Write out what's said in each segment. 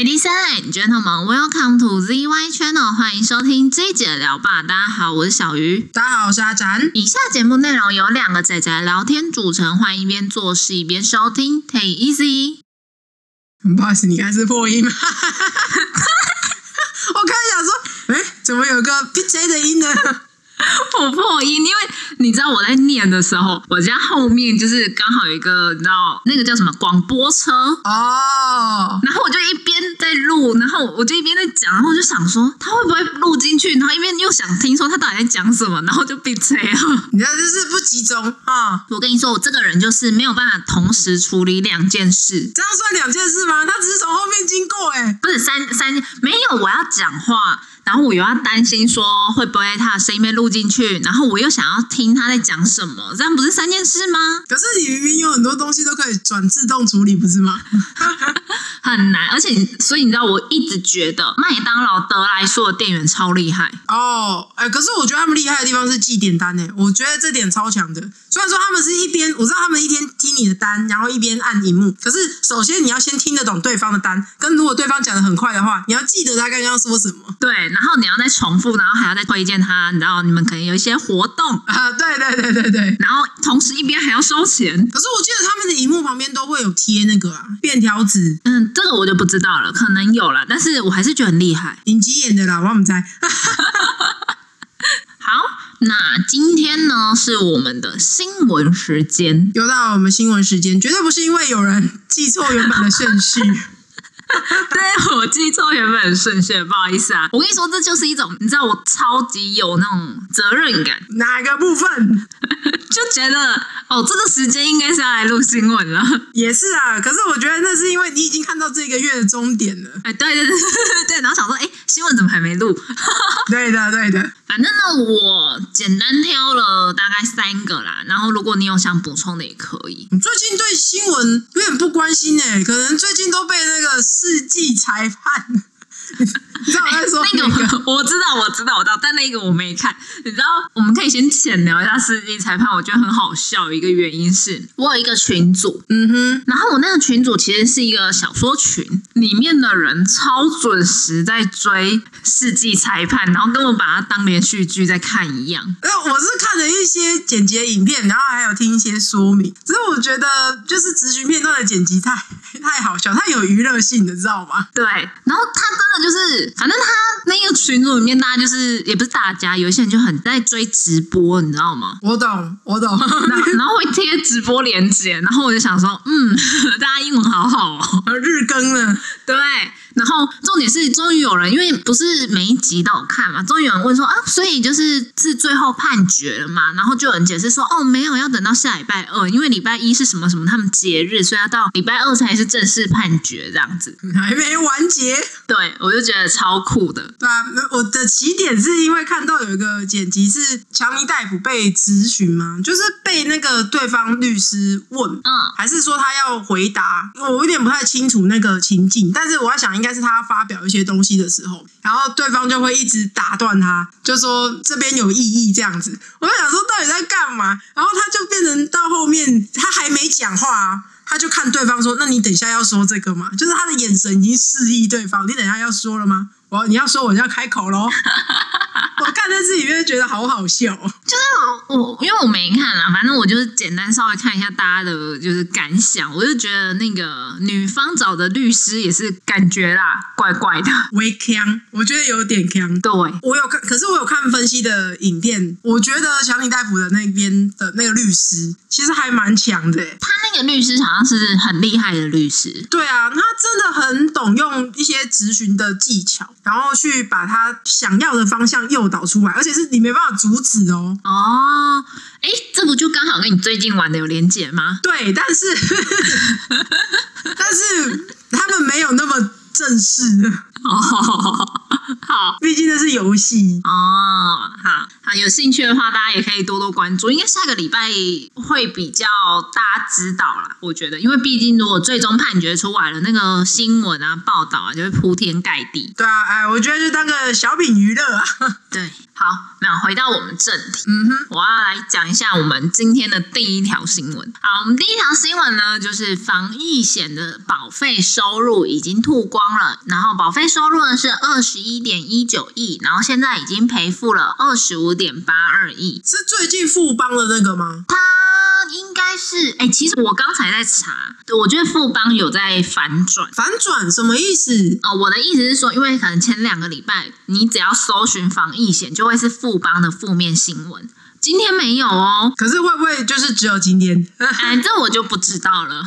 Ladies and gentlemen, welcome to ZY Channel，欢迎收听这一节的聊吧。大家好，我是小鱼。大家好，我是阿展。以下节目内容由两个仔仔聊天组成，欢迎一边做事一边收听，Take easy。不好意思，你刚才是破音吗？我刚才想说，哎，怎么有个 P J 的音呢？我破音，因为你知道我在念的时候，我家后面就是刚好有一个，你知道那个叫什么广播车哦，然后我就一边在录，然后我就一边在讲，然后我就想说他会不会录进去，然后一边又想听说他到底在讲什么，然后就闭嘴了。你知道就是不集中啊！我跟你说，我这个人就是没有办法同时处理两件事，这样算两件事吗？他只是从后面经过，哎，不是三三没有，我要讲话。然后我又要担心说会不会他的声音被录进去，然后我又想要听他在讲什么，这样不是三件事吗？可是你明明有很多东西都可以转自动处理，不是吗？很难，而且所以你知道，我一直觉得麦当劳德莱素的店员超厉害哦。哎，可是我觉得他们厉害的地方是记点单呢，我觉得这点超强的。虽然说他们是一边，我知道他们一天听你的单，然后一边按荧幕。可是首先你要先听得懂对方的单，跟如果对方讲的很快的话，你要记得他刚刚说什么。对，然后你要再重复，然后还要再推荐他，然后你们可能有一些活动 啊，对对对对对。然后同时一边还要收钱。可是我记得他们的荧幕旁边都会有贴那个啊便条纸。嗯，这个我就不知道了，可能有了，但是我还是觉得很厉害。影集演的啦，我们在。好。那今天呢，是我们的新闻时间，又到我们新闻时间，绝对不是因为有人记错原本的顺序。对我记错原本的顺序，不好意思啊。我跟你说，这就是一种，你知道，我超级有那种责任感。哪个部分？就觉得哦，这个时间应该是要来录新闻了。也是啊，可是我觉得那是因为你已经看到这个月的终点了。哎，对对对对，然后想说，哎，新闻怎么还没录？对的对的。反正呢，我简单挑了大概三个啦。然后如果你有想补充的，也可以。最近对新闻有点不关心哎，可能最近都被那个。世纪裁判，你知道我在说那个？我知道，我知道，我知道，但那个我没看。你知道，我们可以先浅聊一下世纪裁判。我觉得很好笑，一个原因是我有一个群组，嗯哼，然后我那个群组其实是一个小说群，里面的人超准时在追世纪裁判，然后跟我把它当连续剧在看一样。呃，我是看了一些剪辑影片，然后还有听一些说明。只是我觉得，就是直询片段的剪辑太 太好笑，他有娱乐性的，知道吗？对，然后他真的就是，反正他那个群组里面，大家就是也不是大家，有一些人就很在追直播，你知道吗？我懂，我懂。然后会贴直播链接，然后我就想说，嗯，大家英文好好哦，日更了，对。然后重点是，终于有人，因为不是每一集都有看嘛，终于有人问说啊，所以就是是最后判决了嘛？然后就有人解释说，哦，没有，要等到下礼拜二，因为礼拜一是什么什么他们节日，所以要到礼拜二才是正式判决这样子，还没完结。对，我就觉得超酷的。对啊，我的起点是因为看到有一个剪辑是强尼大夫被咨询嘛，就是被那个对方律师问，嗯，还是说他要回答？我有点不太清楚那个情境，但是我在想。应该但是他发表一些东西的时候，然后对方就会一直打断他，就说这边有异议这样子。我就想说到底在干嘛？然后他就变成到后面他还没讲话啊，他就看对方说：“那你等一下要说这个吗？”就是他的眼神已经示意对方：“你等一下要说了吗？”我你要说我就要开口喽。我看在这里面觉得好好笑，就是我因为我没看啊，反正我就是简单稍微看一下大家的就是感想，我就觉得那个女方找的律师也是感觉啦怪怪的，微强，我觉得有点强。对，我有看，可是我有看分析的影片，我觉得强尼戴夫的那边的那个律师其实还蛮强的，他那个律师好像是很厉害的律师。对啊，他真的很懂用一些咨询的技巧，然后去把他想要的方向诱。导出来，而且是你没办法阻止哦。哦，哎，这不就刚好跟你最近玩的有连结吗？对，但是 但是他们没有那么正式。哦，好，毕竟那是游戏哦。好好，有兴趣的话，大家也可以多多关注。应该下个礼拜会比较大家知道啦。我觉得，因为毕竟如果最终判决出来了，那个新闻啊、报道啊，就会铺天盖地。对啊，哎，我觉得就当个小品娱乐啊。对，好，那回到我们正题。嗯哼，我要来讲一下我们今天的第一条新闻。好，我们第一条新闻呢，就是防疫险的保费收入已经吐光了，然后保费收入呢是二十一点一九亿，然后现在已经赔付了二十五点八二亿。是最近富邦的那个吗？它应该是，哎，其实我刚才在查，对我觉得富邦有在反转。反转什么意思？哦，我的意思是说，因为可能前两个礼拜你只要搜寻防疫险，就会是富邦的负面新闻。今天没有哦，可是会不会就是只有今天？哎，这我就不知道了。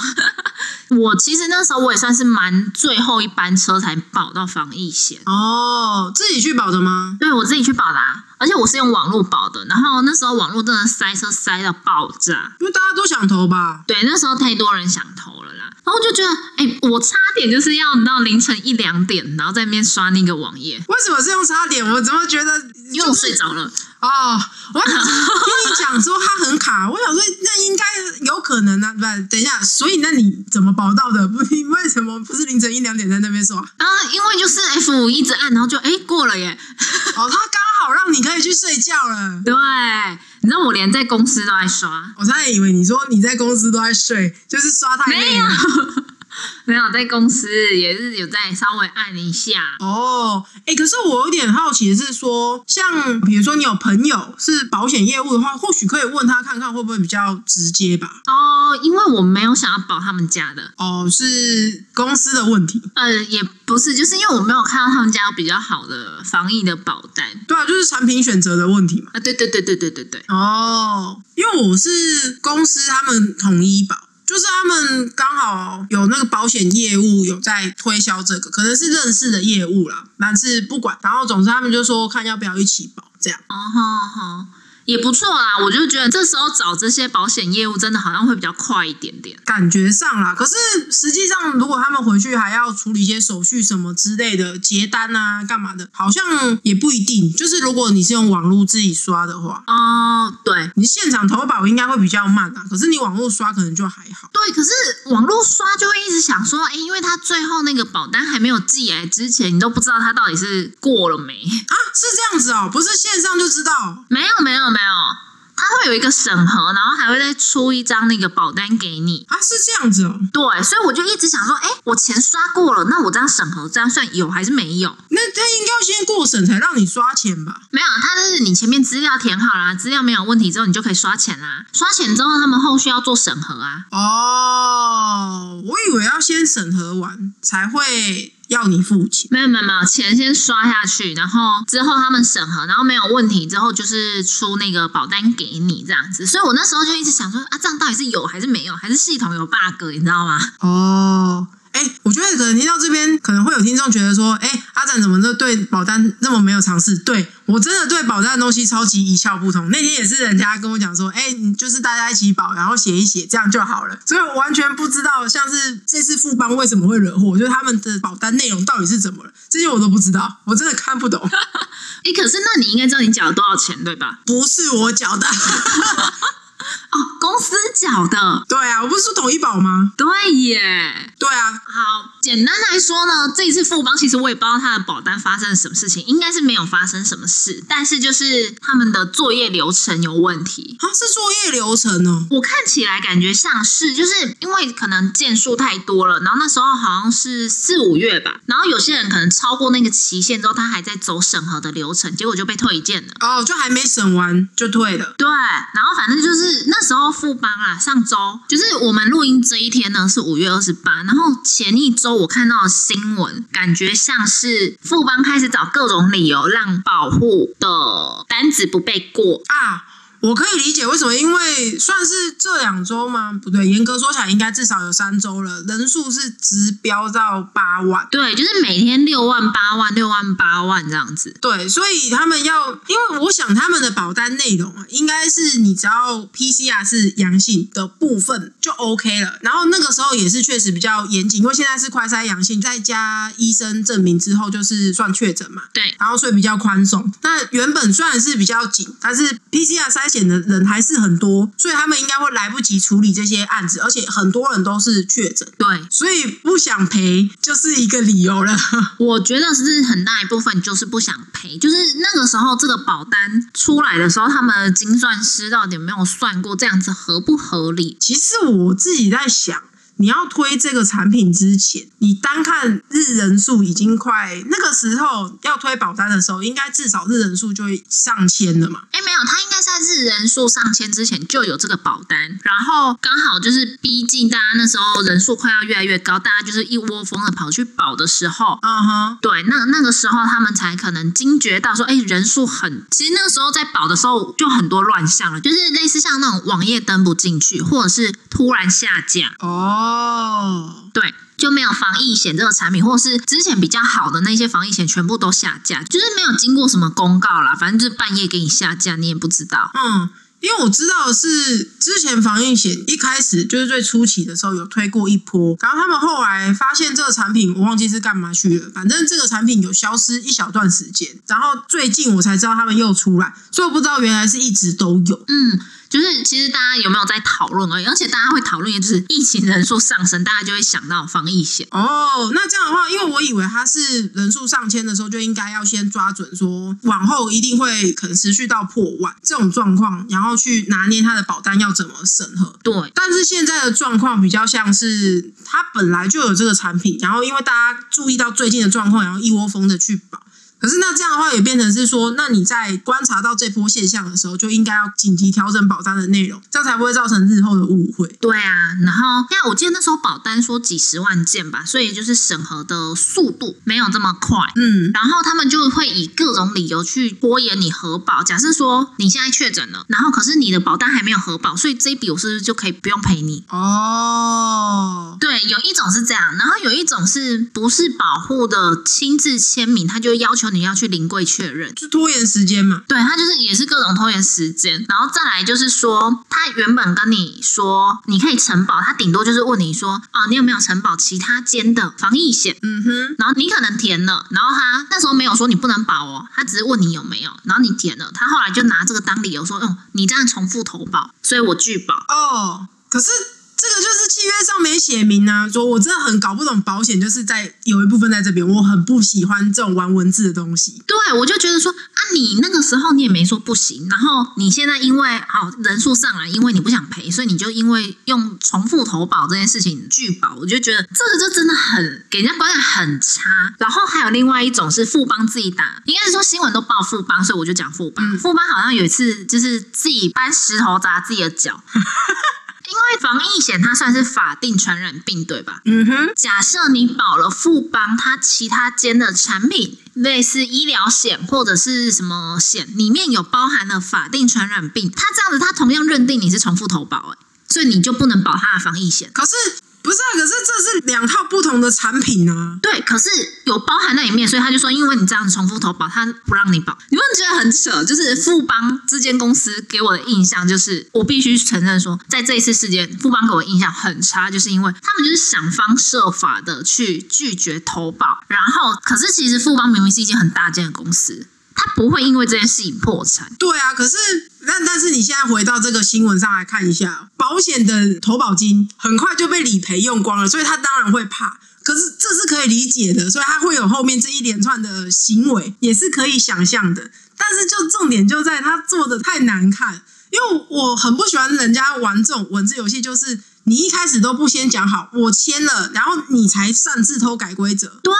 我其实那时候我也算是蛮最后一班车才保到防疫险哦，自己去保的吗？对，我自己去保的，而且我是用网络保的。然后那时候网络真的塞车塞到爆炸，因为大家都想投吧？对，那时候太多人想投了啦。然后就觉得，哎，我差点就是要到凌晨一两点，然后在那边刷那个网页。为什么是用差点？我怎么觉得？因为我睡着了。哦，我跟你讲说它很卡，我想说那应该有可能啊，不，等一下，所以那你怎么保到的？不，你为什么不是凌晨一两点在那边刷？啊，因为就是 F 五一直按，然后就哎过了耶。哦，他刚好让你可以去睡觉了。对，你知道我连在公司都在刷，我差点以为你说你在公司都在睡，就是刷太累了。没有在公司，也是有在稍微按一下哦。哎，可是我有点好奇的是说，像比如说你有朋友是保险业务的话，或许可以问他看看会不会比较直接吧。哦，因为我没有想要保他们家的。哦，是公司的问题。呃，也不是，就是因为我没有看到他们家有比较好的防疫的保单。对啊，就是产品选择的问题嘛。啊，对对对对对对对。哦，因为我是公司他们统一保。就是他们刚好有那个保险业务有在推销这个，可能是认识的业务啦，但是不管，然后总之他们就说看要不要一起保这样。哦好好。也不错啦，我就觉得这时候找这些保险业务真的好像会比较快一点点，感觉上啦。可是实际上，如果他们回去还要处理一些手续什么之类的，结单啊，干嘛的，好像也不一定。就是如果你是用网络自己刷的话，哦，对，你现场投保应该会比较慢啊。可是你网络刷可能就还好。对，可是网络刷就会一直想说，哎，因为他最后那个保单还没有寄来之前，你都不知道他到底是过了没啊？是这样子哦，不是线上就知道？没有，没有。没有，他会有一个审核，然后还会再出一张那个保单给你啊，是这样子哦。对，所以我就一直想说，哎，我钱刷过了，那我这样审核，这样算有还是没有？那他应该先过审才让你刷钱吧？没有，他就是你前面资料填好啦，资料没有问题之后，你就可以刷钱啦。刷钱之后，他们后续要做审核啊。哦，我以为要先审核完才会。要你付钱？没有没有没有，钱先刷下去，然后之后他们审核，然后没有问题之后，就是出那个保单给你这样子。所以我那时候就一直想说，啊，这样到底是有还是没有，还是系统有 bug，你知道吗？哦。哎，我觉得可能听到这边，可能会有听众觉得说，哎，阿展怎么就对保单那么没有尝试？对我真的对保单的东西超级一窍不通。那天也是人家跟我讲说，哎，你就是大家一起保，然后写一写，这样就好了。所以我完全不知道，像是这次富邦为什么会惹祸，就是他们的保单内容到底是怎么了，这些我都不知道，我真的看不懂。哎，可是那你应该知道你缴了多少钱对吧？不是我缴的。哦，公司缴的，对啊，我不是说统一保吗？对耶，对啊。好，简单来说呢，这一次富邦其实我也不知道他的保单发生了什么事情，应该是没有发生什么事，但是就是他们的作业流程有问题。啊，是作业流程哦。我看起来感觉像是，就是因为可能件数太多了，然后那时候好像是四五月吧，然后有些人可能超过那个期限之后，他还在走审核的流程，结果就被退件了。哦，就还没审完就退了。对，然后反正就是。那时候富邦啊，上周就是我们录音这一天呢，是五月二十八。然后前一周我看到新闻，感觉像是富邦开始找各种理由让保护的单子不被过啊。我可以理解为什么，因为算是这两周吗？不对，严格说起来应该至少有三周了，人数是直飙到八万。对，就是每天六万、八万、六万、八万这样子。对，所以他们要，因为我想他们的保单内容啊，应该是你只要 PCR 是阳性的部分就 OK 了。然后那个时候也是确实比较严谨，因为现在是快筛阳性，再加医生证明之后就是算确诊嘛。对，然后所以比较宽松。那原本虽然是比较紧，但是 PCR 筛检的人还是很多，所以他们应该会来不及处理这些案子，而且很多人都是确诊。对，所以不想赔就是一个理由了。我觉得是很大一部分就是不想赔，就是那个时候这个保单出来的时候，他们的精算师到底有没有算过这样子合不合理？其实我自己在想。你要推这个产品之前，你单看日人数已经快那个时候要推保单的时候，应该至少日人数就会上千了嘛？哎，没有，他应该在日人数上千之前就有这个保单，然后刚好就是逼近大家那时候人数快要越来越高，大家就是一窝蜂的跑去保的时候，嗯哼，对，那那个时候他们才可能惊觉到说，哎，人数很，其实那个时候在保的时候就很多乱象了，就是类似像那种网页登不进去，或者是突然下架哦。哦，对，就没有防疫险这个产品，或是之前比较好的那些防疫险全部都下架，就是没有经过什么公告啦，反正就是半夜给你下架，你也不知道。嗯，因为我知道是之前防疫险一开始就是最初期的时候有推过一波，然后他们后来发现这个产品，我忘记是干嘛去了，反正这个产品有消失一小段时间，然后最近我才知道他们又出来，所以我不知道原来是一直都有。嗯。就是其实大家有没有在讨论而已，而且大家会讨论，就是疫情人数上升，大家就会想到防疫险。哦，那这样的话，因为我以为它是人数上千的时候就应该要先抓准，说往后一定会可能持续到破万这种状况，然后去拿捏它的保单要怎么审核。对，但是现在的状况比较像是它本来就有这个产品，然后因为大家注意到最近的状况，然后一窝蜂的去保。可是那这样的话也变成是说，那你在观察到这波现象的时候，就应该要紧急调整保单的内容，这样才不会造成日后的误会。对啊，然后因为我记得那时候保单说几十万件吧，所以就是审核的速度没有这么快。嗯，然后他们就会以各种理由去拖延你核保。假设说你现在确诊了，然后可是你的保单还没有核保，所以这一笔我是不是就可以不用赔你？哦，对，有一种是这样，然后有一种是不是保护的亲自签名，他就要求。你要去临柜确认，就拖延时间嘛？对，他就是也是各种拖延时间，然后再来就是说，他原本跟你说你可以承保，他顶多就是问你说，哦，你有没有承保其他间的防疫险？嗯哼，然后你可能填了，然后他那时候没有说你不能保哦，他只是问你有没有，然后你填了，他后来就拿这个当理由说，哦，你这样重复投保，所以我拒保。哦，可是。这个就是契约上没写明啊，说我真的很搞不懂保险，就是在有一部分在这边，我很不喜欢这种玩文字的东西。对，我就觉得说啊，你那个时候你也没说不行，然后你现在因为好人数上来，因为你不想赔，所以你就因为用重复投保这件事情拒保，我就觉得这个就真的很给人家观感很差。然后还有另外一种是富邦自己打，应该是说新闻都报富邦，所以我就讲富邦。富邦好像有一次就是自己搬石头砸自己的脚。因为防疫险它算是法定传染病，对吧？嗯哼。假设你保了富邦，它其他间的产品，类似医疗险或者是什么险，里面有包含了法定传染病，它这样子，它同样认定你是重复投保，哎，所以你就不能保它的防疫险。可是。不是啊，可是这是两套不同的产品啊。对，可是有包含在里面，所以他就说，因为你这样重复投保，他不让你保。你不觉得很扯？就是富邦这间公司给我的印象，就是我必须承认说，在这一次事件，富邦给我印象很差，就是因为他们就是想方设法的去拒绝投保。然后，可是其实富邦明明是一间很大间的公司。他不会因为这件事情破产。对啊，可是但但是你现在回到这个新闻上来看一下，保险的投保金很快就被理赔用光了，所以他当然会怕。可是这是可以理解的，所以他会有后面这一连串的行为，也是可以想象的。但是就重点就在他做的太难看，因为我很不喜欢人家玩这种文字游戏，就是你一开始都不先讲好，我签了，然后你才擅自偷改规则。对。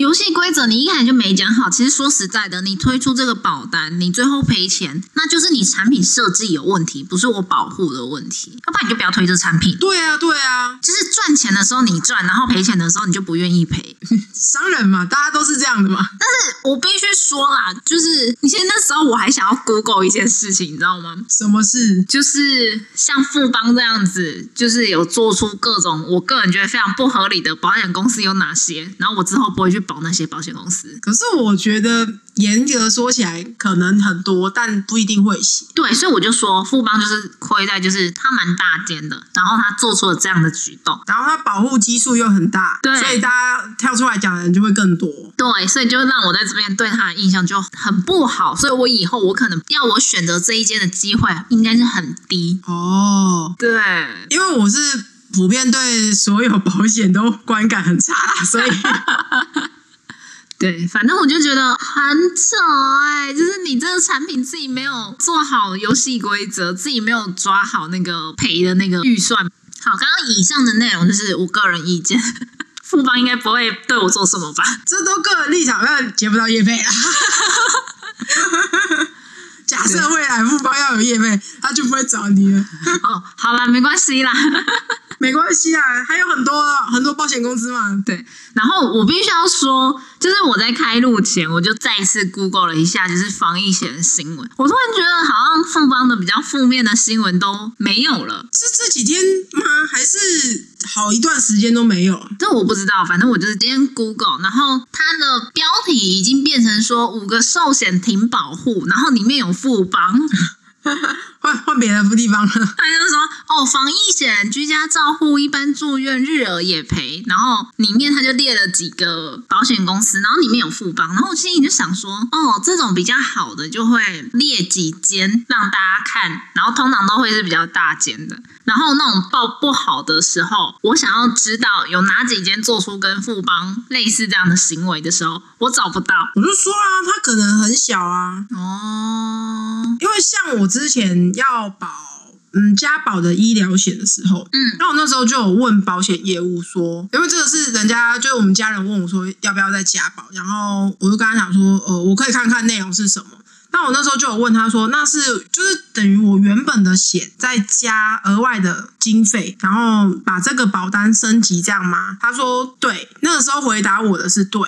游戏规则你一开始就没讲好，其实说实在的，你推出这个保单，你最后赔钱，那就是你产品设计有问题，不是我保护的问题。要不然你就不要推这产品。对啊，对啊，就是赚钱的时候你赚，然后赔钱的时候你就不愿意赔。商人嘛，大家都是这样的嘛。但是我必须说啦，就是你现在那时候我还想要 Google 一件事情，你知道吗？什么事？就是像富邦这样子，就是有做出各种我个人觉得非常不合理的保险公司有哪些，然后我之后不会去。保那些保险公司。可是我觉得严格说起来，可能很多，但不一定会写。对，所以我就说富邦就是亏在就是他蛮大间的，然后他做出了这样的举动，然后他保护基数又很大，对所以大家跳出来讲的人就会更多。对，所以就让我在这边对他的印象就很不好，所以我以后我可能要我选择这一间的机会应该是很低。哦，对，因为我是普遍对所有保险都观感很差啦，所以对，反正我就觉得很扯哎、就是你这个产品自己没有做好游戏规则，自己没有抓好那个赔的那个预算。好，刚刚以上的内容就是我个人意见，富邦应该不会对我做什么吧？这都个人立场，那接不到业费啊。假设未来富邦要有业费，他就不会找你了。哦，好啦，没关系啦。没关系啊，还有很多很多保险公司嘛。对，然后我必须要说，就是我在开录前，我就再一次 Google 了一下，就是防疫险的新闻。我突然觉得，好像富邦的比较负面的新闻都没有了。是这几天吗？还是好一段时间都没有？这我不知道，反正我就是今天 Google，然后它的标题已经变成说五个寿险停保护，然后里面有富邦，换换别的地方了。他就是说哦，防疫险、居家照护、一般住院、日额也赔，然后里面他就列了几个保险公司，然后里面有富邦，然后我心里就想说，哦，这种比较好的就会列几间让大家看，然后通常都会是比较大间的，然后那种报不好的时候，我想要知道有哪几间做出跟富邦类似这样的行为的时候，我找不到。我就说啊，他可能很小啊，哦，因为像我之前要保嗯加保的医疗险的时候，嗯，那我那时候就有问保险业务说，因为这个是人家就是我们家人问我说要不要再加保，然后我就跟他讲说，呃，我可以看看内容是什么。那我那时候就有问他说，那是就是等于我原本的险再加额外的经费，然后把这个保单升级这样吗？他说对，那个时候回答我的是对。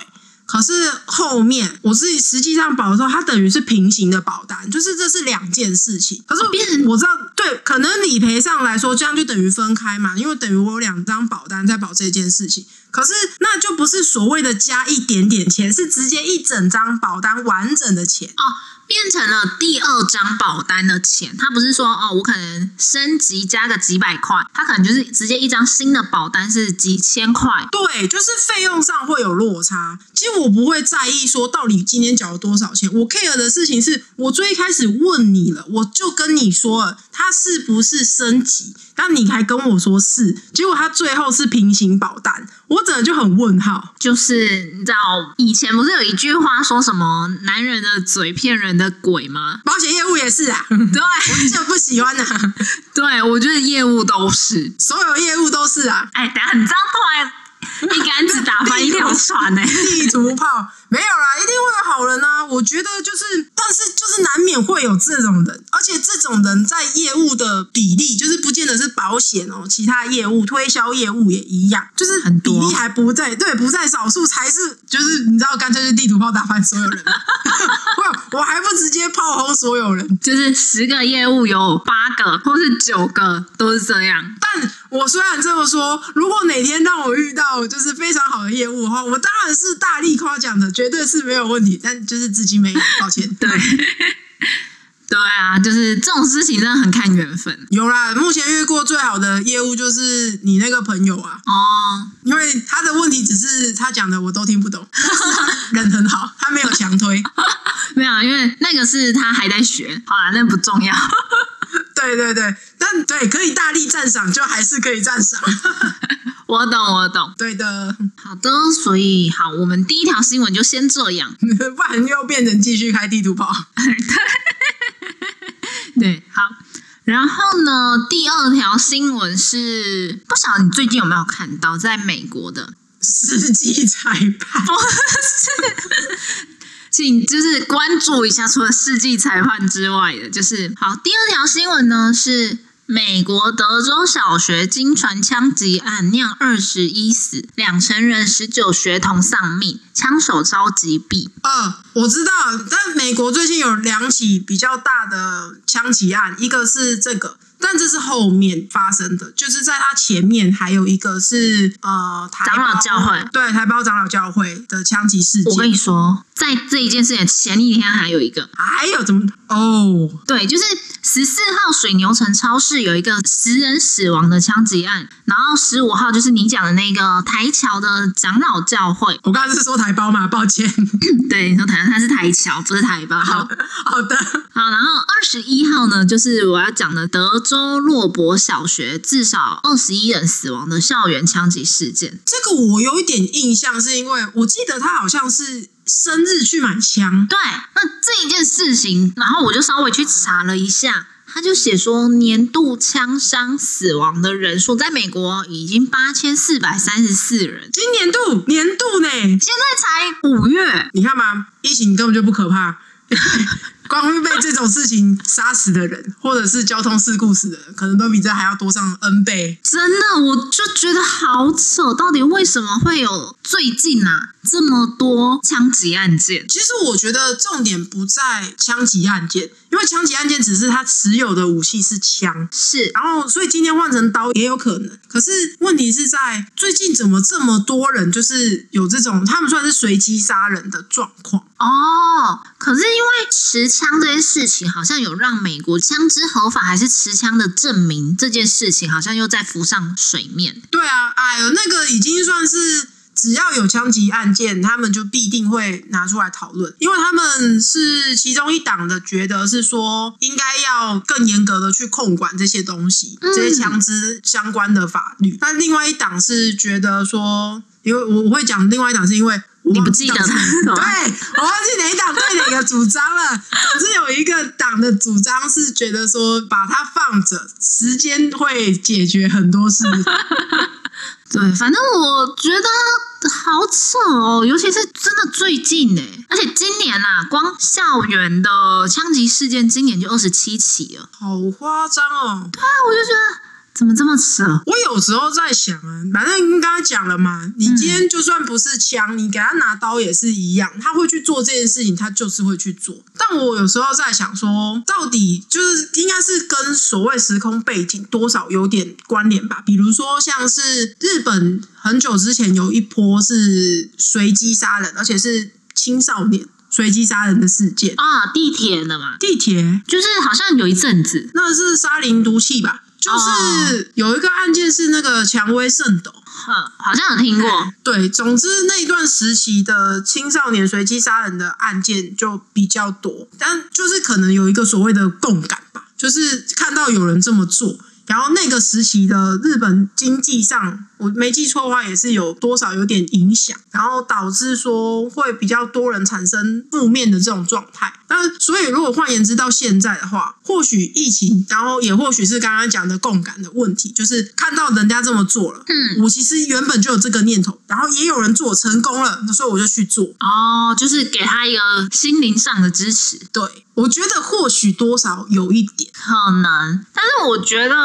可是后面我自己实际上保的时候，它等于是平行的保单，就是这是两件事情。可是我知道，对，可能理赔上来说，这样就等于分开嘛，因为等于我有两张保单在保这件事情。可是那就不是所谓的加一点点钱，是直接一整张保单完整的钱。哦，变成了第二张保单的钱，他不是说哦，我可能升级加个几百块，他可能就是直接一张新的保单是几千块。对，就是费用上会有落差。其实我不会在意说到底今天缴了多少钱，我 care 的事情是我最一开始问你了，我就跟你说了，它是不是升级？那你还跟我说是，结果它最后是平行保单，我整个就很问号。就是你知道以前不是有一句话说什么“男人的嘴骗人的鬼”吗？保险业务也是啊，对，我就不喜欢啊，对我觉得业务都是。所有业务都是啊。哎，等一下你这样突然一竿子打翻一条船呢、地图炮没有啦，一定会有好人啊！我觉得就是，但是就是难免会有这种人，而且这种人在业务的比例，就是不见得是保险哦，其他业务、推销业务也一样，就是比例还不在，对，不在少数，才是就是你知道，干脆是地图炮打翻所有人，我我还不直接炮轰所有人。就是十个业务有八个或是九个都是这样。但我虽然这么说，如果哪天让我遇到就是非常好的业务的话，我当然是大力夸奖的，绝对是没有问题。但就是资金没有，抱歉。对，对啊，就是这种事情真的很看缘分有啦，目前遇过最好的业务就是你那个朋友啊，哦。因为他的问题只是他讲的我都听不懂，人很好，他没有强推。没有，因为那个是他还在学，好啦，那不重要。对对对，但对可以大力赞赏，就还是可以赞赏。我懂，我懂。对的，好的，所以好，我们第一条新闻就先这样。不然又变成继续开地图炮。对，好。然后呢，第二条新闻是，不晓得你最近有没有看到，在美国的，世纪裁判，不是，请就是关注一下，除了世纪裁判之外的，就是好。第二条新闻呢是。美国德州小学惊传枪击案酿二十一死，两成人十九学童丧命，枪手遭击毙。呃，我知道，但美国最近有两起比较大的枪击案，一个是这个，但这是后面发生的，就是在他前面还有一个是呃长老教会，对台胞长老教会的枪击事件。我跟你说，在这一件事情前一天还有一个，还有怎么哦？对，就是十四号水牛城超市有一个十人死亡的枪击案，然后十五号就是你讲的那个台桥的长老教会。我刚才是说台胞嘛，抱歉。对，你说台他是台桥，不是台胞。好好的，好，然后二十一号呢，就是我要讲的德州洛伯小学至少二十一人死亡的校园枪击事件。这个我有一点印象，是因为我记得他好像是生日去买枪。对，那这一件事情，然后我就稍微去查了一下。他就写说，年度枪伤死亡的人数在美国已经八千四百三十四人。今年度年度呢？现在才五月，你看嘛，疫情根本就不可怕。光被这种事情杀死的人，或者是交通事故死的人，可能都比这还要多上 N 倍。真的，我就觉得好扯，到底为什么会有最近啊这么多枪击案件？其实我觉得重点不在枪击案件，因为枪击案件只是他持有的武器是枪，是，然后所以今天换成刀也有可能。可是问题是在最近怎么这么多人就是有这种他们算是随机杀人的状况哦？可是因为持枪。这件事情好像有让美国枪支合法还是持枪的证明这件事情好像又在浮上水面。对啊，哎呦，那个已经算是只要有枪击案件，他们就必定会拿出来讨论，因为他们是其中一党的，觉得是说应该要更严格的去控管这些东西，这些枪支相关的法律。但另外一党是觉得说，因为我我会讲另外一党是因为。你不记得 对，我忘记哪一党对哪个主张了。总之有一个党的主张是觉得说，把它放着，时间会解决很多事。对，反正我觉得好扯哦，尤其是真的最近呢，而且今年呐，光校园的枪击事件，今年就二十七起了，好夸张哦。对啊，我就觉得。怎么这么扯？我有时候在想啊，反正刚刚讲了嘛，你今天就算不是枪，你给他拿刀也是一样，他会去做这件事情，他就是会去做。但我有时候在想说，到底就是应该是跟所谓时空背景多少有点关联吧？比如说像是日本很久之前有一波是随机杀人，而且是青少年随机杀人的事件啊，地铁的嘛，地铁就是好像有一阵子，那是沙林毒气吧。就是有一个案件是那个蔷薇圣斗，好像有听过。对，总之那一段时期的青少年随机杀人的案件就比较多，但就是可能有一个所谓的共感吧，就是看到有人这么做。然后那个时期的日本经济上，我没记错的话，也是有多少有点影响，然后导致说会比较多人产生负面的这种状态。那所以如果换言之，到现在的话，或许疫情，然后也或许是刚刚讲的共感的问题，就是看到人家这么做了，嗯，我其实原本就有这个念头，然后也有人做成功了，所以我就去做。哦，就是给他一个心灵上的支持，对。我觉得或许多少有一点可能，但是我觉得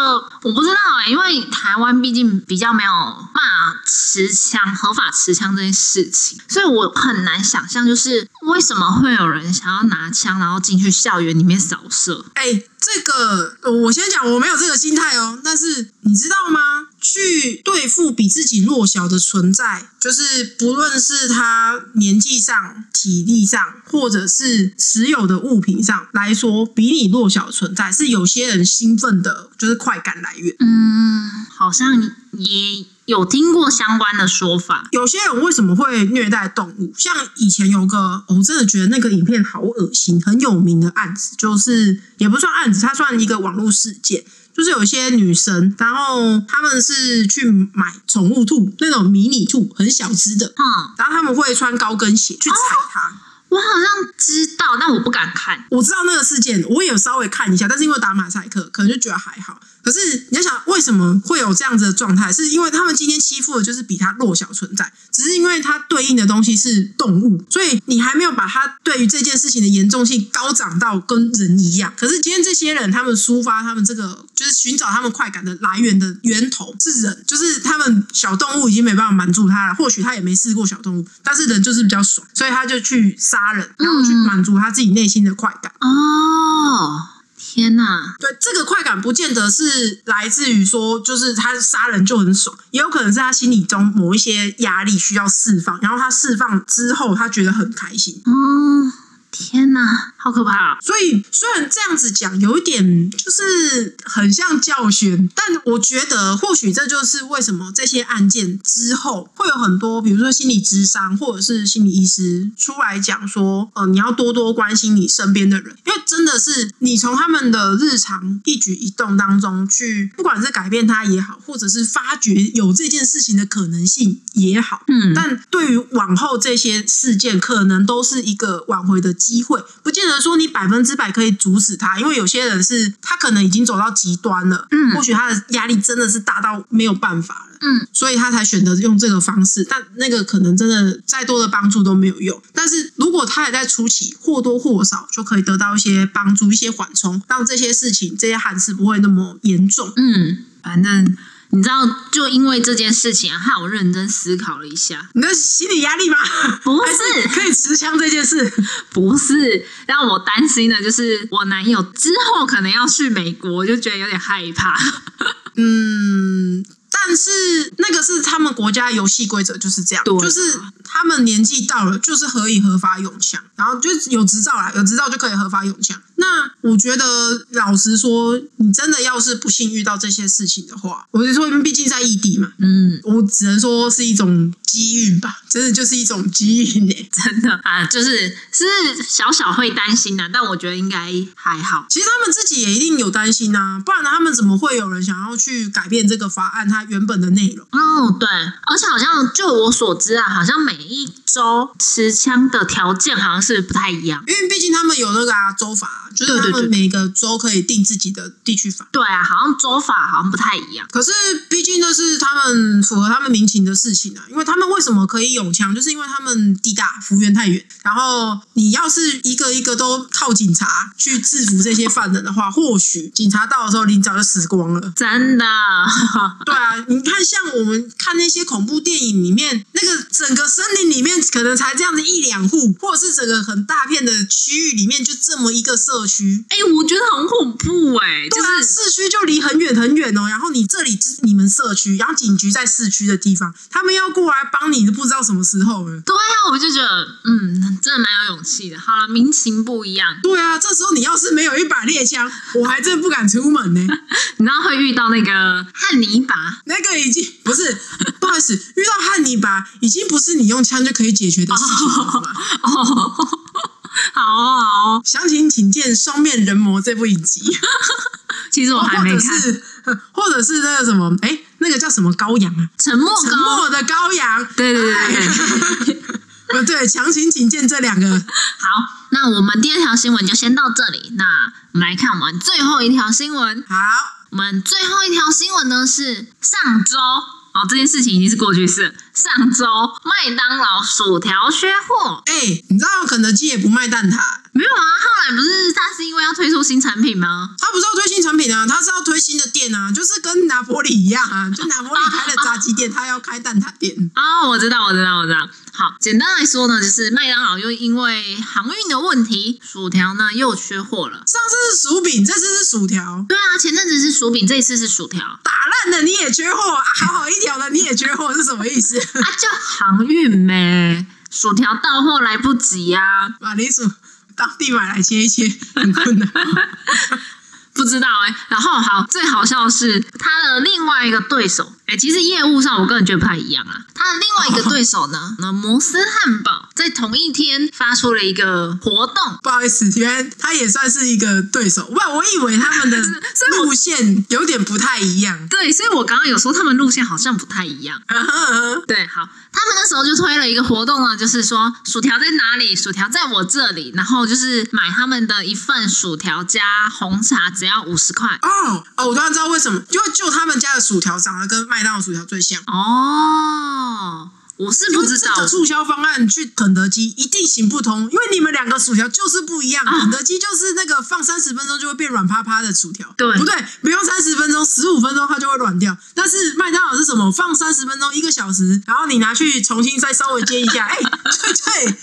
我不知道哎，因为台湾毕竟比较没有骂持枪合法持枪这件事情，所以我很难想象，就是为什么会有人想要拿枪然后进去校园里面扫射？哎。这个我先讲，我没有这个心态哦。但是你知道吗？去对付比自己弱小的存在，就是不论是他年纪上、体力上，或者是持有的物品上来说，比你弱小的存在，是有些人兴奋的，就是快感来源。嗯，好像也。有听过相关的说法，有些人为什么会虐待动物？像以前有个，我真的觉得那个影片好恶心，很有名的案子，就是也不算案子，它算一个网络事件，就是有一些女生，然后他们是去买宠物兔，那种迷你兔，很小只的，嗯，然后他们会穿高跟鞋去踩它。我好像知道，但我不敢看。我知道那个事件，我也有稍微看一下，但是因为打马赛克，可能就觉得还好。可是你要想，为什么会有这样子的状态？是因为他们今天欺负的就是比他弱小存在，只是因为他对应的东西是动物，所以你还没有把他对于这件事情的严重性高涨到跟人一样。可是今天这些人，他们抒发他们这个，就是寻找他们快感的来源的源头是人，就是他们小动物已经没办法满足他了。或许他也没试过小动物，但是人就是比较爽，所以他就去杀人，然后去满足他自己内心的快感。哦。天呐！对，这个快感不见得是来自于说，就是他杀人就很爽，也有可能是他心里中某一些压力需要释放，然后他释放之后，他觉得很开心。哦。天哪，好可怕！所以虽然这样子讲有一点就是很像教训，但我觉得或许这就是为什么这些案件之后会有很多，比如说心理咨商或者是心理医师出来讲说，呃，你要多多关心你身边的人，因为真的是你从他们的日常一举一动当中去，不管是改变他也好，或者是发掘有这件事情的可能性也好，嗯，但对于往后这些事件，可能都是一个挽回的。机会不见得说你百分之百可以阻止他，因为有些人是他可能已经走到极端了，嗯，或许他的压力真的是大到没有办法了，嗯，所以他才选择用这个方式，但那个可能真的再多的帮助都没有用。但是如果他还在初期，或多或少就可以得到一些帮助、一些缓冲，让这些事情、这些憾事不会那么严重。嗯，反正。你知道，就因为这件事情，害我认真思考了一下。你的心理压力吗？不是，可以持枪这件事，不是让我担心的，就是我男友之后可能要去美国，我就觉得有点害怕。嗯。但是那个是他们国家游戏规则就是这样，就是他们年纪到了，就是可以合法用枪，然后就有执照啦，有执照就可以合法用枪。那我觉得，老实说，你真的要是不幸遇到这些事情的话，我就说，因为毕竟在异地嘛，嗯，我只能说是一种机遇吧，真的就是一种机遇呢，真的啊，就是是小小会担心的，但我觉得应该还好。其实他们自己也一定有担心啊，不然他们怎么会有人想要去改变这个法案？它原本的内容哦，对，而且好像就我所知啊，好像每一州持枪的条件好像是不太一样，因为毕竟他们有那个啊州法，就是他们每个州可以定自己的地区法。对啊，好像州法好像不太一样。可是毕竟那是他们符合他们民情的事情啊，因为他们为什么可以用枪，就是因为他们地大幅员太远。然后你要是一个一个都靠警察去制服这些犯人的话，或许警察到的时候，你早就死光了。真的，对啊。你看，像我们看那些恐怖电影里面，那个整个森林里面可能才这样子一两户，或者是整个很大片的区域里面就这么一个社区。哎，我觉得很恐怖哎，就是市区就离很远很远哦。然后你这里是你们社区，然后警局在市区的地方，他们要过来帮你，都不知道什么时候了。对啊，我就觉得，嗯，真的蛮有勇气的。好了，民情不一样。对啊，这时候你要是没有一把猎枪，我还真不敢出门呢。你知道会遇到那个汉尼拔。那个已经不是，不好意思，遇到汉尼拔已经不是你用枪就可以解决的事情。哦，好好，详情请见《双面人魔》这部影集。其实我还没看，或者是那个什么，哎，那个叫什么羔羊啊？沉默沉默的羔羊。对对对，呃，对，强行请见这两个。好，那我们第二条新闻就先到这里。那我们来看我们最后一条新闻。好。我们最后一条新闻呢是上周哦，这件事情已经是过去式。上周麦当劳薯条缺货，哎，你知道肯德基也不卖蛋挞？没有啊，后来不是他是因为要推出新产品吗？他不是要推新产品啊，他是要推新的店啊，就是跟拿破里一样啊，就拿破里开了炸鸡店，他要开蛋挞店。哦，我知道，我知道，我知道。好，简单来说呢，就是麦当劳又因为航运的问题，薯条呢又缺货了。上次是薯饼，这次是薯条。对啊，前阵子是薯饼，这一次是薯条。打烂的你也缺货，好好一条的你也缺货，是什么意思？啊，就航运呗，薯条到货来不及呀。马铃薯当地买来切一切，很困难。不知道哎，然后好，最好笑的是他的另外一个对手，哎，其实业务上我个人觉得不太一样啊。他的另外一个对手呢，那 摩斯汉堡在同一天发出了一个活动。不好意思，原来他也算是一个对手。哇，我以为他们的 路线有点不太一样。对，所以我刚刚有说他们路线好像不太一样。对，好。他们那时候就推了一个活动呢，就是说薯条在哪里？薯条在我这里，然后就是买他们的一份薯条加红茶，只要五十块。哦哦，我突然知道为什么，因为就他们家的薯条长得跟麦当劳薯条最像。哦。我是不知道促销方案去肯德基一定行不通，因为你们两个薯条就是不一样。肯德基就是那个放三十分钟就会变软趴趴的薯条，对不对？不用三十分钟，十五分钟它就会软掉。但是麦当劳是什么？放三十分钟，一个小时，然后你拿去重新再稍微煎一下，哎，脆脆。对，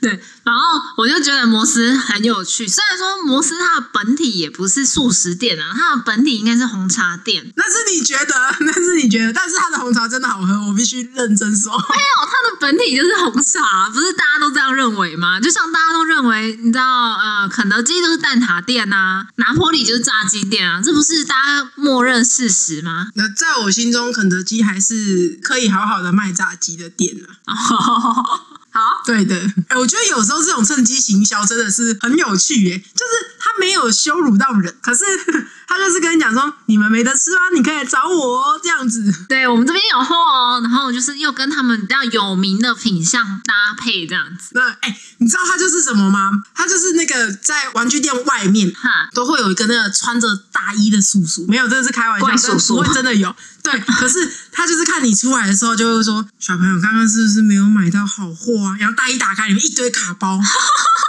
然后我就觉得摩斯很有趣。虽然说摩斯它的本体也不是素食店啊，它的本体应该是红茶店。那是你觉得，那是你觉得，但是它的红茶真的好喝，我必须认真说。没有，它的本体就是红茶，不是大家都这样认为吗？就像大家都认为，你知道，呃，肯德基就是蛋挞店呐，拿坡里就是炸鸡店啊，这不是大家默认事实吗？那在我心中，肯德基还是可以好好的卖炸鸡的店啊。好，对的，哎，我觉得有时候这种趁机行销真的是很有趣耶，就是他没有羞辱到人，可是他就是跟你讲说，你们没得吃啊，你可以来找我哦，这样子。对我们这边有货哦，然后就是又跟他们比较有名的品相搭配这样子。那哎，你知道他就是什么吗？他就是那个在玩具店外面哈，都会有一个那个穿着大衣的叔叔，没有，这是开玩笑，叔叔会真的有。对，可是他就是看你出来的时候，就会说：“小朋友，刚刚是不是没有买到好货啊？”然后大衣打开，里面一堆卡包，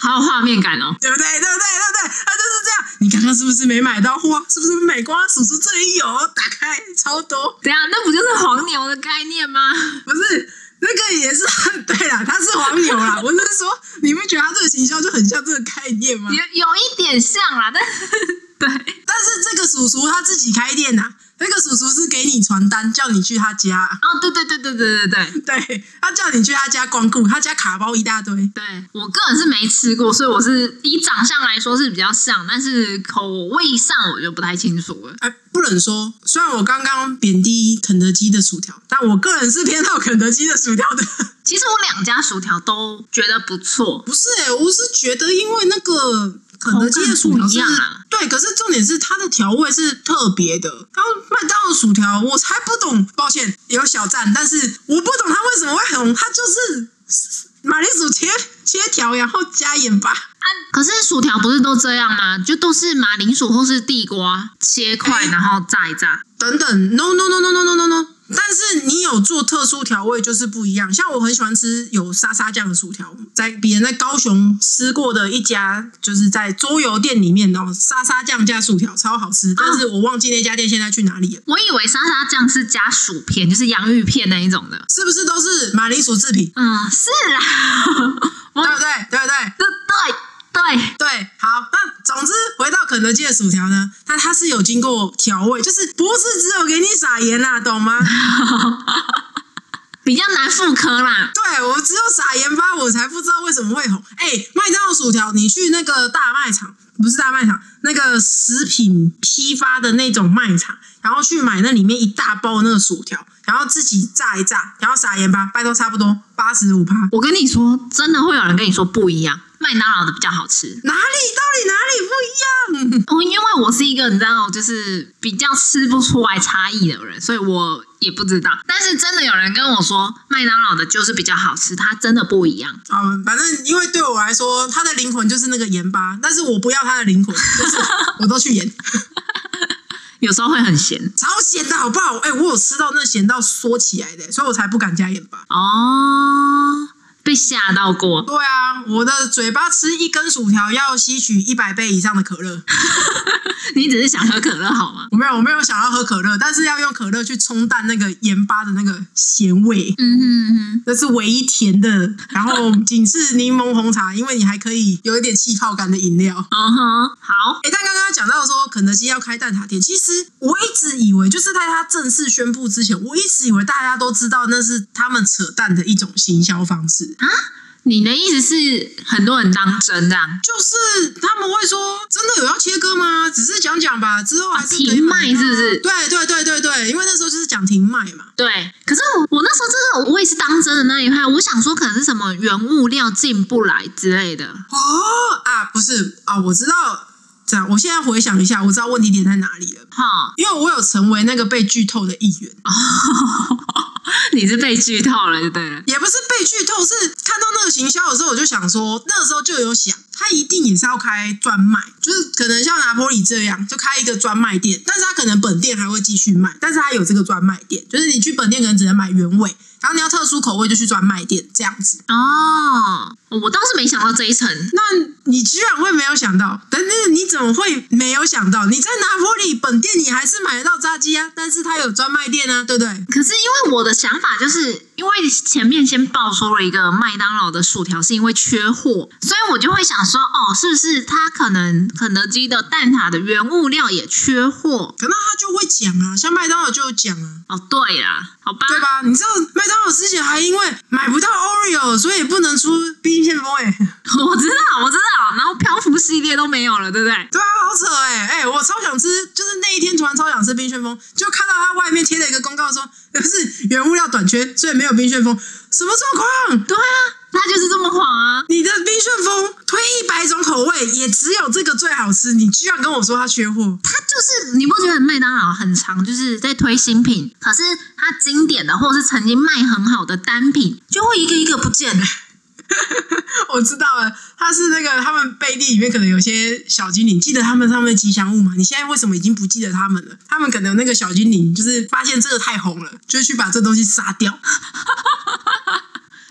好有画面感哦，对不对？对不对？对不对？他就是这样。你刚刚是不是没买到货？是不是美光叔叔这里有？打开超多。对啊，那不就是黄牛的概念吗？不是，那个也是。对啦，他是黄牛啦。我是说，你们觉得他这个形象就很像这个概念吗？有有一点像啦，但是。对，但是这个叔叔他自己开店呐，那个叔叔是给你传单，叫你去他家。哦，对对对对对对对，对他叫你去他家光顾，他家卡包一大堆。对我个人是没吃过，所以我是以长相来说是比较像，但是口味上我就不太清楚了。哎，不能说，虽然我刚刚贬低肯德基的薯条，但我个人是偏好肯德基的薯条的。其实我两家薯条都觉得不错。不是哎，我是觉得因为那个。肯德基的薯条是，对，可是重点是它的调味是特别的。然后麦当劳薯条，我才不懂，抱歉有小赞，但是我不懂它为什么会很红。它就是马铃薯切切条，然后加盐巴。啊，可是薯条不是都这样吗？就都是马铃薯或是地瓜切块，然后炸一炸。等等，no no no no no no no no。但是你有做特殊调味就是不一样，像我很喜欢吃有沙沙酱的薯条，在别人在高雄吃过的一家，就是在桌游店里面哦，沙沙酱加薯条超好吃，但是我忘记那家店现在去哪里了。我以为沙沙酱是加薯片，就是洋芋片那一种的，是不是都是马铃薯制品？嗯，是啦，对不对？对不对？对对。对对，好，那总之回到肯德基的薯条呢，它它是有经过调味，就是不是只有给你撒盐啦，懂吗？比较难复刻啦。对我只有撒盐巴，我才不知道为什么会红。哎，麦当劳薯条，你去那个大卖场，不是大卖场，那个食品批发的那种卖场，然后去买那里面一大包那个薯条，然后自己炸一炸，然后撒盐巴，拜托差不多八十五趴。我跟你说，真的会有人跟你说不一样。麦当劳的比较好吃，哪里到底哪里不一样？哦，因为我是一个你知道，就是比较吃不出来差异的人，所以我也不知道。但是真的有人跟我说，麦当劳的就是比较好吃，它真的不一样。嗯，反正因为对我来说，它的灵魂就是那个盐巴，但是我不要它的灵魂，就是我都去盐。有时候会很咸，超咸的好不好？哎，我有吃到那咸到缩起来的，所以我才不敢加盐巴。哦。被吓到过？对啊，我的嘴巴吃一根薯条要吸取一百倍以上的可乐。你只是想喝可乐好吗？我没有，我没有想要喝可乐，但是要用可乐去冲淡那个盐巴的那个咸味。嗯哼哼，这是唯一甜的，然后仅次柠檬红茶，因为你还可以有一点气泡感的饮料。嗯哼，好。哎，但刚刚讲到说肯德基要开蛋挞店，其实我一直以为就是在他正式宣布之前，我一直以为大家都知道那是他们扯淡的一种行销方式。啊，你的意思是很多人当真这样？就是他们会说，真的有要切割吗？只是讲讲吧，之后还是停卖，是不是？对对对对对，因为那时候就是讲停卖嘛。对，可是我我那时候真的我也是当真的那一派，我想说可能是什么原物料进不来之类的。哦啊，不是啊，我知道。这样，我现在回想一下，我知道问题点在哪里了。哈，因为我有成为那个被剧透的一员。你是被剧透了，就对了。也不是被剧透，是看到那个行销的时候，我就想说，那时候就有想，他一定也是要开专卖，就是可能像拿坡里这样，就开一个专卖店，但是他可能本店还会继续卖，但是他有这个专卖店，就是你去本店可能只能买原味。然后你要特殊口味就去专卖店这样子哦，我倒是没想到这一层。那你居然会没有想到？但是你怎么会没有想到？你在拿破里本店你还是买得到炸鸡啊，但是它有专卖店啊，对不对？可是因为我的想法就是。因为前面先爆出了一个麦当劳的薯条是因为缺货，所以我就会想说，哦，是不是他可能肯德基的蛋挞的原物料也缺货？可能他就会讲啊，像麦当劳就有讲啊。哦，对啦，好吧，对吧？你知道麦当劳之前还因为买不到 Oreo，所以不能出冰旋风哎。我知道，我知道，然后漂浮系列都没有了，对不对？对啊，好扯哎哎，我超想吃，就是那一天突然超想吃冰旋风，就看到它外面贴了一个公告说，是原物料短缺，所以没有冰旋风，什么状况？对啊。他就是这么谎啊！你的冰旋风推一百种口味，也只有这个最好吃。你居然跟我说它缺货？它就是你不觉得麦当劳很长，就是在推新品，可是它经典的或是曾经卖很好的单品，就会一个一个不见了。我知道了，它是那个他们背地里面可能有些小精灵，记得他们上面吉祥物吗？你现在为什么已经不记得他们了？他们可能那个小精灵就是发现这个太红了，就去把这东西杀掉。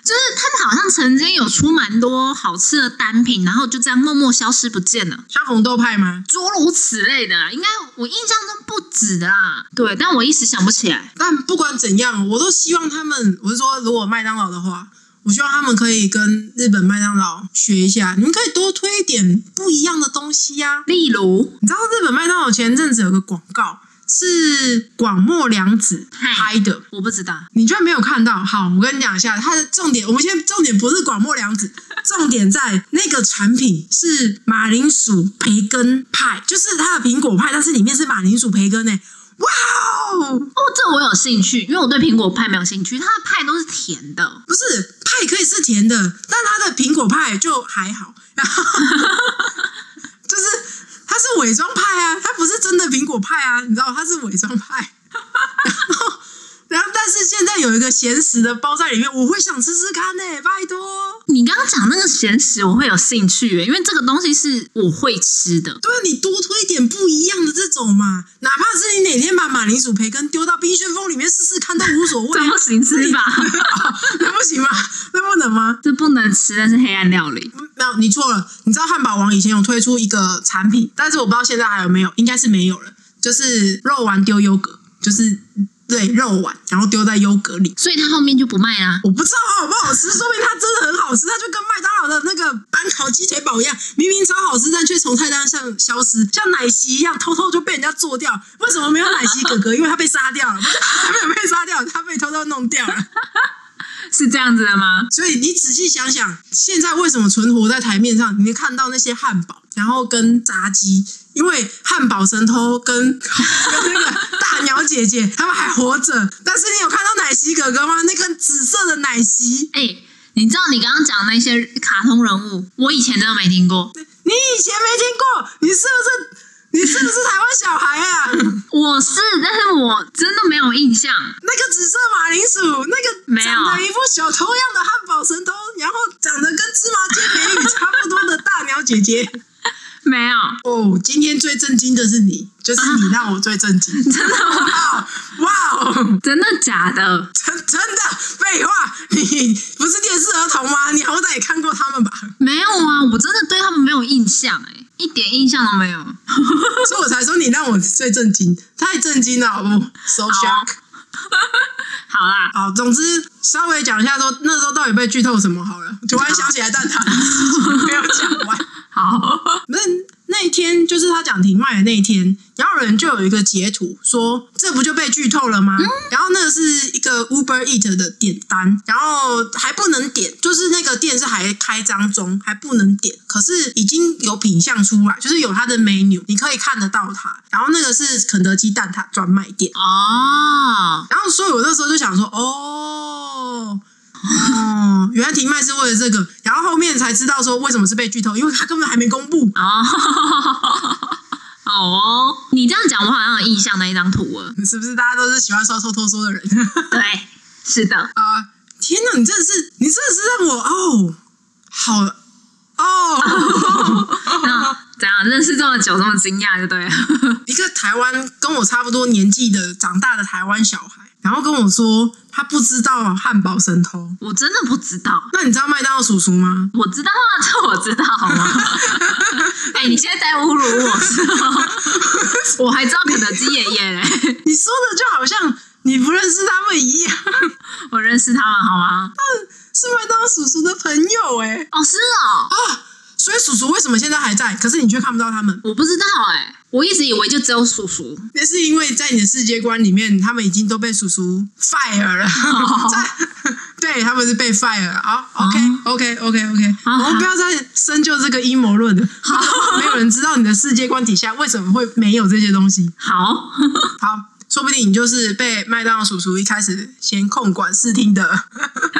就是他们好像曾经有出蛮多好吃的单品，然后就这样默默消失不见了。像红豆派吗？诸如此类的，应该我印象中不止的啦。对，但我一时想不起来。但不管怎样，我都希望他们，我是说，如果麦当劳的话，我希望他们可以跟日本麦当劳学一下，你们可以多推一点不一样的东西呀。例如，你知道日本麦当劳前阵子有个广告。是广末凉子拍的，我不知道，你居然没有看到。好，我跟你讲一下，它的重点，我们现在重点不是广末凉子，重点在那个产品是马铃薯培根派，就是它的苹果派，但是里面是马铃薯培根诶。哇哦，哦，这我有兴趣，因为我对苹果派没有兴趣，它的派都是甜的，不是派可以是甜的，但它的苹果派就还好，就是。是伪装派啊，他不是真的苹果派啊，你知道他是伪装派。然后，然后，但是现在有一个咸食的包在里面，我会想吃吃看呢，拜托。你刚刚讲那个咸食，我会有兴趣，因为这个东西是我会吃的。对，你多推点不一样的这种嘛，哪怕是你哪天把马铃薯培根丢到冰旋风里面试试看都无所谓。这不行吃吧？那不行吗？那不能吗？这不能吃，但是黑暗料理。没有，你错了。你知道汉堡王以前有推出一个产品，但是我不知道现在还有没有，应该是没有了。就是肉丸丢优格，就是对肉丸，然后丢在优格里，所以它后面就不卖啦。我不知道好不好吃，说明它真的很好吃。它就跟麦当劳的那个板烤鸡腿堡一样，明明超好吃，但却从菜单上消失，像奶昔一样，偷偷就被人家做掉。为什么没有奶昔哥哥？因为他被杀掉了，他没有被杀掉，他被偷偷弄掉了。是这样子的吗？所以你仔细想想，现在为什么存活在台面上？你看到那些汉堡，然后跟炸鸡，因为汉堡神偷跟跟那个大鸟姐姐他们还活着。但是你有看到奶昔哥哥吗？那个紫色的奶昔。哎，你知道你刚刚讲那些卡通人物，我以前真的没听过。你以前没听过？你是不是？你是不是台湾小孩啊？我是，但是我真的没有印象。那个紫色马铃薯，那个长得一副小偷样的汉堡神偷，然后长得跟芝麻街美女差不多的大鸟姐姐，没有。哦，今天最震惊的是你，就是你让我最震惊。真的吗哇哦，真的假的？真真的废话，你不是电视儿童吗？你好歹也看过他们吧？没有啊，我真的对他们没有印象哎。一点印象都没有，所以我才说你让我最震惊，太震惊了，好不？So shock。好啦，好，总之稍微讲一下说那时候到底被剧透什么好了。突然想起来蛋挞，没有讲完。就是他讲停卖的那一天，然后人就有一个截图说：“这不就被剧透了吗？”然后那个是一个 Uber Eat 的点单，然后还不能点，就是那个店是还开张中，还不能点。可是已经有品相出来，就是有它的 menu，你可以看得到它。然后那个是肯德基蛋挞专卖店哦。然后所以我那时候就想说：“哦。”哦，原来停卖是为了这个，然后后面才知道说为什么是被剧透，因为他根本还没公布哦。好哦，你这样讲，我好像有印象那一张图了，是不是？大家都是喜欢刷偷偷说的人？对，是的啊！天哪，你真的是，你真的是让我哦，好哦，怎样认识这么久，这么惊讶，就对了。一个台湾跟我差不多年纪的长大的台湾小孩。然后跟我说他不知道汉堡神偷，我真的不知道。那你知道麦当劳叔叔吗？我知道啊，这我知道，好吗？哎，你现在在侮辱我，是吗？我还知道肯德基爷爷嘞。你说的就好像你不认识他们一样。我认识他们好吗？是麦当劳叔叔的朋友哎。哦，是哦。啊，叔叔为什么现在还在？可是你却看不到他们？我不知道哎，我一直以为就只有叔叔。那是因为在你的世界观里面，他们已经都被叔叔 fire 了。在，对，他们是被 fire。好，OK，OK，OK，OK。我们不要再深究这个阴谋论了。没有人知道你的世界观底下为什么会没有这些东西。好 好。说不定你就是被麦当劳叔叔一开始先控管视听的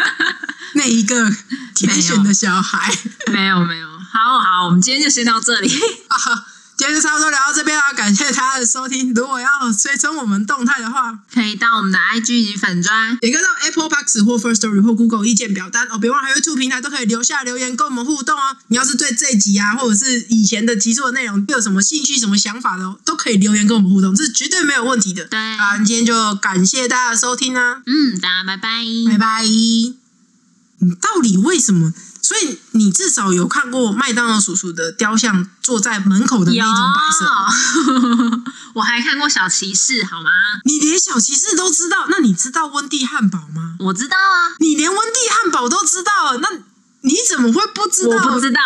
那一个天选的小孩。没有没有，好好，我们今天就先到这里。今天就差不多聊到这边了，感谢大家的收听。如果要追踪我们动态的话，可以到我们的 IG 及粉砖，也可以到 Apple Parks 或 First Story 或 Google 意见表单哦。别忘了 YouTube 平台都可以留下留言跟我们互动哦。你要是对这集啊，或者是以前的集数的内容有什么兴趣、什么想法的，都可以留言跟我们互动，这是绝对没有问题的。对啊，今天就感谢大家的收听啊。嗯，大家拜拜，拜拜。你到底为什么？所以你至少有看过麦当劳叔叔的雕像坐在门口的那种白色，我还看过小骑士，好吗？你连小骑士都知道？那你知道温蒂汉堡吗？我知道啊，你连温蒂汉堡都知道，那你怎么会不知道？我不知道。